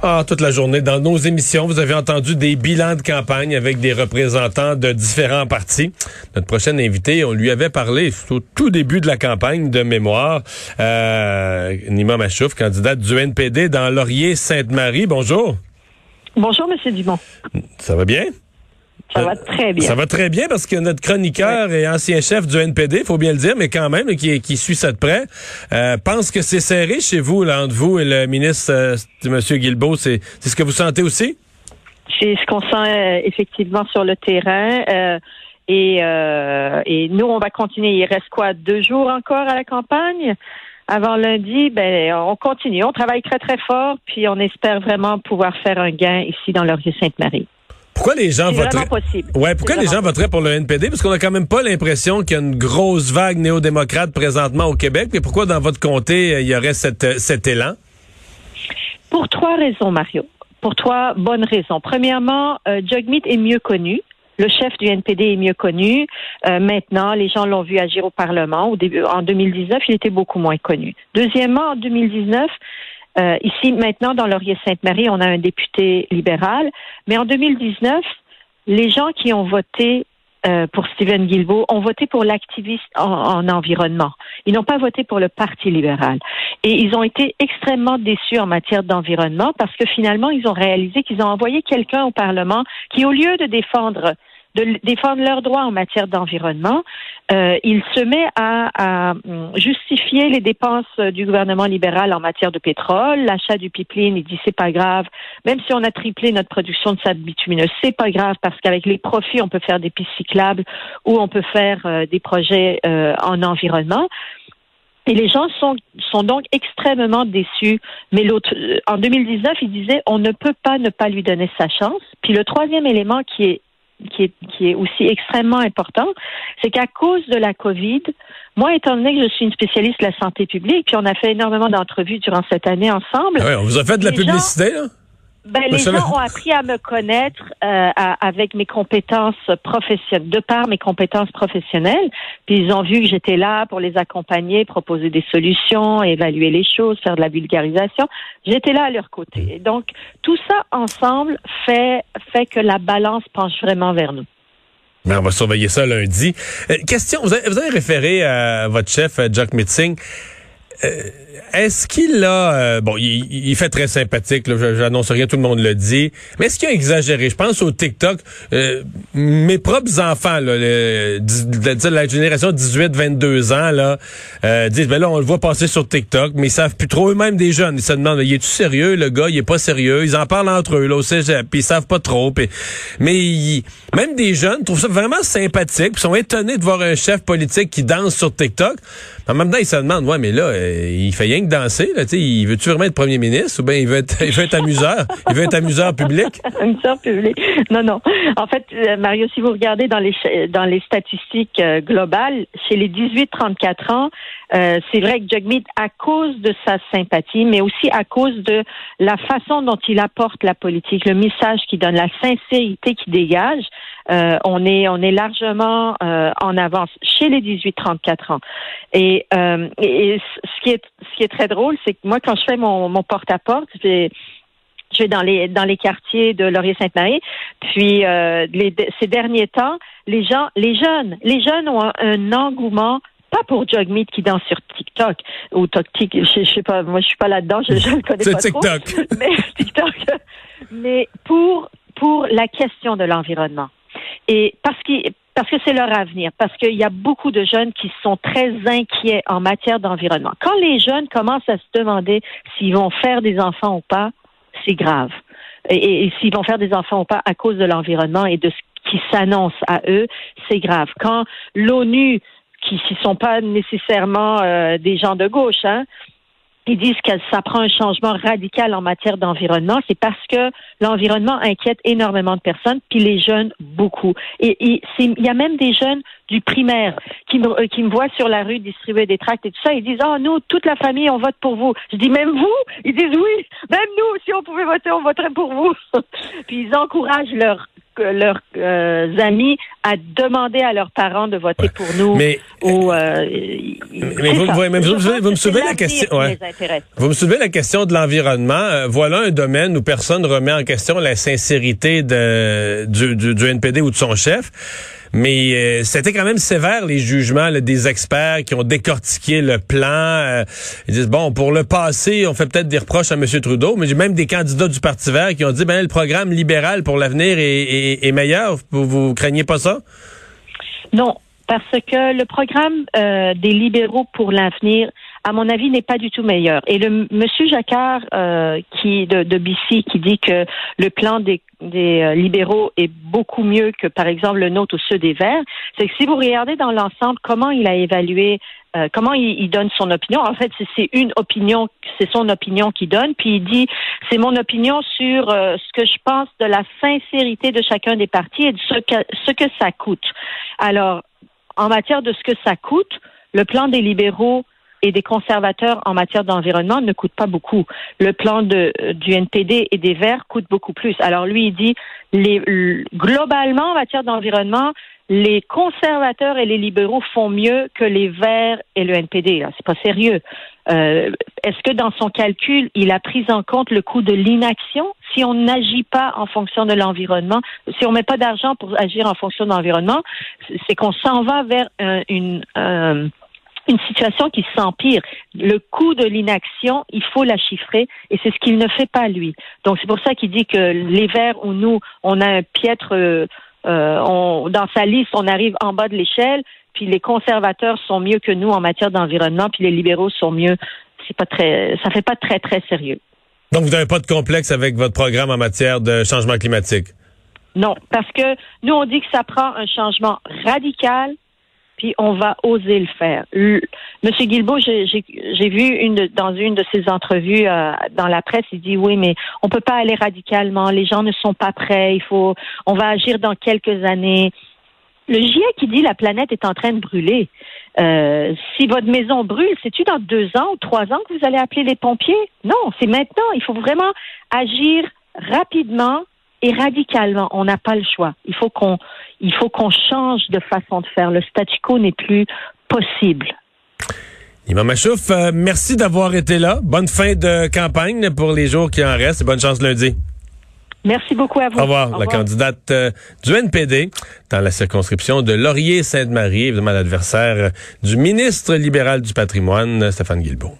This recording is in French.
Ah, toute la journée. Dans nos émissions, vous avez entendu des bilans de campagne avec des représentants de différents partis. Notre prochain invité, on lui avait parlé au tout début de la campagne de mémoire. Euh, Nima Machouf, candidate du NPD dans Laurier-Sainte-Marie. Bonjour. Bonjour, Monsieur Dumont. Ça va bien? Ça va très bien. Ça va très bien parce que notre chroniqueur et ancien chef du NPD, faut bien le dire, mais quand même, qui, qui suit ça de près, euh, pense que c'est serré chez vous, là, entre vous et le ministre euh, M. Guilbeault. C'est ce que vous sentez aussi? C'est ce qu'on sent euh, effectivement sur le terrain. Euh, et, et nous, on va continuer. Il reste quoi? Deux jours encore à la campagne? Avant lundi, ben, on continue. On travaille très, très fort, puis on espère vraiment pouvoir faire un gain ici dans Laurier-Sainte-Marie. Pourquoi les gens voteraient possible. Ouais, pourquoi les gens voteraient pour le NPD parce qu'on a quand même pas l'impression qu'il y a une grosse vague néo-démocrate présentement au Québec, mais pourquoi dans votre comté euh, il y aurait cette, euh, cet élan? Pour trois raisons, Mario. Pour trois bonnes raisons. Premièrement, euh, Jagmeet est mieux connu. Le chef du NPD est mieux connu. Euh, maintenant, les gens l'ont vu agir au Parlement. Au début, en 2019, il était beaucoup moins connu. Deuxièmement, en 2019, euh, ici, maintenant, dans Laurier-Sainte-Marie, on a un député libéral. Mais en 2019, les gens qui ont voté euh, pour Stephen Guilbeault ont voté pour l'activiste en, en, environnement. Ils n'ont pas voté pour le Parti libéral. Et ils ont été extrêmement déçus en matière d'environnement parce que finalement, ils ont réalisé qu'ils ont envoyé quelqu'un au Parlement qui, au lieu de défendre de défendre leurs droits en matière d'environnement, euh, il se met à, à, justifier les dépenses du gouvernement libéral en matière de pétrole, l'achat du pipeline. Il dit c'est pas grave, même si on a triplé notre production de sable bitumineux, c'est pas grave parce qu'avec les profits on peut faire des pistes cyclables ou on peut faire euh, des projets euh, en environnement. Et les gens sont, sont donc extrêmement déçus. Mais l'autre, en 2019, il disait on ne peut pas ne pas lui donner sa chance. Puis le troisième élément qui est qui est, qui est aussi extrêmement important, c'est qu'à cause de la COVID, moi, étant donné que je suis une spécialiste de la santé publique, puis on a fait énormément d'entrevues durant cette année ensemble. Ah ouais, on vous a fait de la publicité, là? Ben, les gens ont appris à me connaître euh, à, avec mes compétences professionnelles, de par mes compétences professionnelles. Puis ils ont vu que j'étais là pour les accompagner, proposer des solutions, évaluer les choses, faire de la vulgarisation. J'étais là à leur côté. Et donc tout ça ensemble fait fait que la balance penche vraiment vers nous. Mais on va surveiller ça lundi. Euh, question, vous avez, vous avez, référé à votre chef, Jack Mitzing. Euh, est-ce qu'il a euh, bon il, il, fait très sympathique j'annonce rien tout le monde le dit mais est-ce qu'il a exagéré? Je pense au TikTok euh, mes propres enfants là la génération 18 22 ans là euh, disent ben là on le voit passer sur TikTok mais ils savent plus trop eux-mêmes des jeunes. Ils se demandent il est tu sérieux le gars? Il est pas sérieux. Ils en parlent entre eux là au puis ils savent pas trop mais ils, même des jeunes trouvent ça vraiment sympathique ils sont étonnés de voir un chef politique qui danse sur TikTok. En même temps ils se demandent ouais mais là il fait rien que danser. Là, il veut-tu vraiment être premier ministre ou bien il veut être, il veut être amuseur? il veut être amuseur public? amuseur public. Non, non. En fait, euh, Mario, si vous regardez dans les, dans les statistiques euh, globales, chez les 18-34 ans, euh, c'est vrai que Jagmeet, à cause de sa sympathie, mais aussi à cause de la façon dont il apporte la politique, le message qu'il donne, la sincérité qu'il dégage, euh, on est on est largement euh, en avance chez les 18-34 ans. Et, euh, et, ce qui est ce qui est très drôle, c'est que moi quand je fais mon, mon porte-à-porte, je vais je vais dans les dans les quartiers de Laurier-Sainte-Marie. Puis euh, les, ces derniers temps, les gens, les jeunes, les jeunes ont un, un engouement pas pour Jugmeat qui danse sur TikTok ou TikTok, je, je sais pas, moi je suis pas là-dedans, je, je le connais pas TikTok. trop. Mais TikTok. Mais pour pour la question de l'environnement et parce qu'il parce que c'est leur avenir, parce qu'il y a beaucoup de jeunes qui sont très inquiets en matière d'environnement. Quand les jeunes commencent à se demander s'ils vont faire des enfants ou pas, c'est grave. Et, s'ils vont faire des enfants ou pas à cause de l'environnement et de ce qui s'annonce à eux, c'est grave. Quand l'ONU, qui ne sont pas nécessairement euh, des gens de gauche, hein, ils disent que ça prend un changement radical en matière d'environnement, c'est parce que l'environnement inquiète énormément de personnes, puis les jeunes beaucoup. Et il y a même des jeunes du primaire qui me, euh, qui me voient sur la rue distribuer des tracts et tout ça. Ils disent, oh, nous, toute la famille, on vote pour vous. Je dis, même vous? Ils disent, oui, même nous, si on pouvait voter, on voterait pour vous. puis ils encouragent leurs leurs euh, amis à demander à leurs parents de voter Ouais. pour nous. Mais- ou, euh, mais vous- vous- mais vous- vous me soulevez la question, ouais. Vous me soulevez la question de l'environnement. Euh, voilà un domaine où personne remet en question la sincérité de, du, du, du NPD ou de son chef. Mais euh, c'était quand même sévère les jugements là, des experts qui ont décortiqué le plan. Euh, ils disent bon pour le passé, on fait peut-être des reproches à M. Trudeau, mais j'ai même des candidats du Parti Vert qui ont dit ben le programme libéral pour l'avenir est, est- est meilleur. Vous, vous craignez pas ça? Non, parce que le programme euh, des libéraux pour l'avenir, à mon avis, n'est pas du tout meilleur. Et le Monsieur Jacquard, euh, qui de, de BC, qui dit que le plan des, euh, libéraux est beaucoup mieux que, par exemple, le nôtre ou ceux des Verts, c'est que si vous regardez dans l'ensemble comment il a évalué, euh, comment il, donne son opinion. En fait, c'est- une opinion, c'est son opinion qu'il donne, puis il dit c'est mon opinion sur ce que je pense de la sincérité de chacun des partis et de ce que ça coûte. Alors, en matière de ce que ça coûte, le plan des libéraux et des conservateurs en matière d'environnement ne coûte pas beaucoup. Le plan de, du NPD et des Verts coûte beaucoup plus. Alors lui, il dit, les, globalement, en matière d'environnement, les conservateurs et les libéraux font mieux que les Verts et le NPD. C'est pas sérieux. Euh, Est-ce que dans son calcul, il a pris en compte le coût de l'inaction? Si on n'agit pas en fonction de l'environnement, si on met pas d'argent pour agir en fonction de l'environnement, c'est qu'on s'en va vers euh, une une situation qui s'empire. Le coût de l'inaction, il faut la chiffrer et c'est ce qu'il ne fait pas lui. Donc c'est pour ça qu'il dit que les Verts ou nous, on a un piètre, euh, euh, on, dans sa liste, on arrive en bas de l'échelle, puis les conservateurs sont mieux que nous en matière d'environnement, puis les libéraux sont mieux. C'est pas très, ça fait pas très très sérieux. Donc vous n'avez pas de complexe avec votre programme en matière de changement climatique? Non, parce que nous on dit que ça prend un changement radical puis on va oser le faire. Monsieur Guilbeault, j'ai vu dans une de ses entrevues euh, dans la presse, il dit oui, mais on peut pas aller radicalement. Les gens ne sont pas prêts. Il faut, on va agir dans quelques années. Le GIEC qui dit la planète est en train de brûler. Euh, si votre maison brûle, c'est-tu dans deux ans ou trois ans que vous allez appeler les pompiers? Non, c'est maintenant. Il faut vraiment agir rapidement et radicalement. On n'a pas le choix. Il faut qu'on, il faut qu'on change de façon de faire. Le statu quo n'est plus possible. Imam Machouf, euh, merci d'avoir été là. Bonne fin de campagne pour les jours qui en restent et bonne chance lundi. Merci beaucoup à vous. Au revoir, la candidate euh, du NPD dans la circonscription de Laurier-Sainte-Marie, évidemment l'adversaire euh, du ministre libéral du patrimoine, Stéphane Guilbeault.